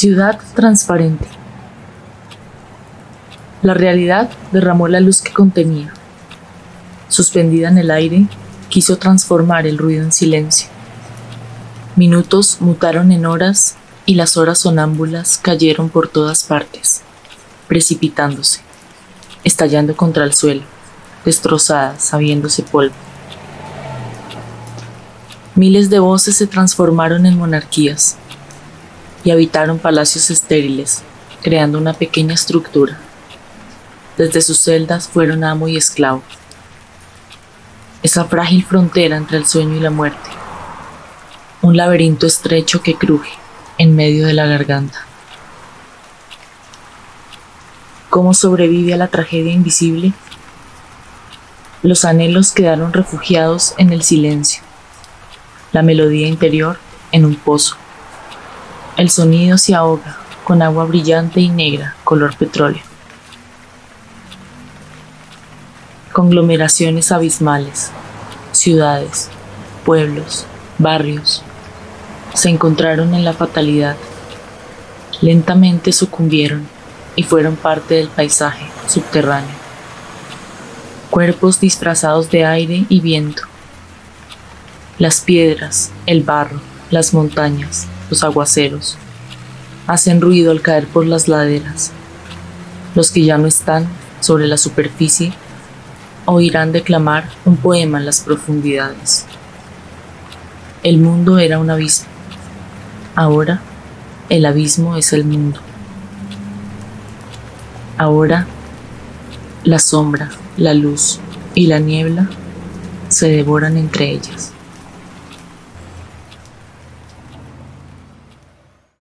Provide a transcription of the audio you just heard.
Ciudad transparente. La realidad derramó la luz que contenía. Suspendida en el aire, quiso transformar el ruido en silencio. Minutos mutaron en horas y las horas sonámbulas cayeron por todas partes, precipitándose, estallando contra el suelo, destrozadas, sabiéndose polvo. Miles de voces se transformaron en monarquías y habitaron palacios estériles, creando una pequeña estructura. Desde sus celdas fueron amo y esclavo. Esa frágil frontera entre el sueño y la muerte. Un laberinto estrecho que cruje en medio de la garganta. ¿Cómo sobrevive a la tragedia invisible? Los anhelos quedaron refugiados en el silencio, la melodía interior en un pozo. El sonido se ahoga con agua brillante y negra, color petróleo. Conglomeraciones abismales, ciudades, pueblos, barrios, se encontraron en la fatalidad. Lentamente sucumbieron y fueron parte del paisaje subterráneo. Cuerpos disfrazados de aire y viento. Las piedras, el barro, las montañas, los aguaceros, hacen ruido al caer por las laderas. Los que ya no están sobre la superficie oirán declamar un poema en las profundidades. El mundo era un abismo. Ahora el abismo es el mundo. Ahora la sombra, la luz y la niebla se devoran entre ellas.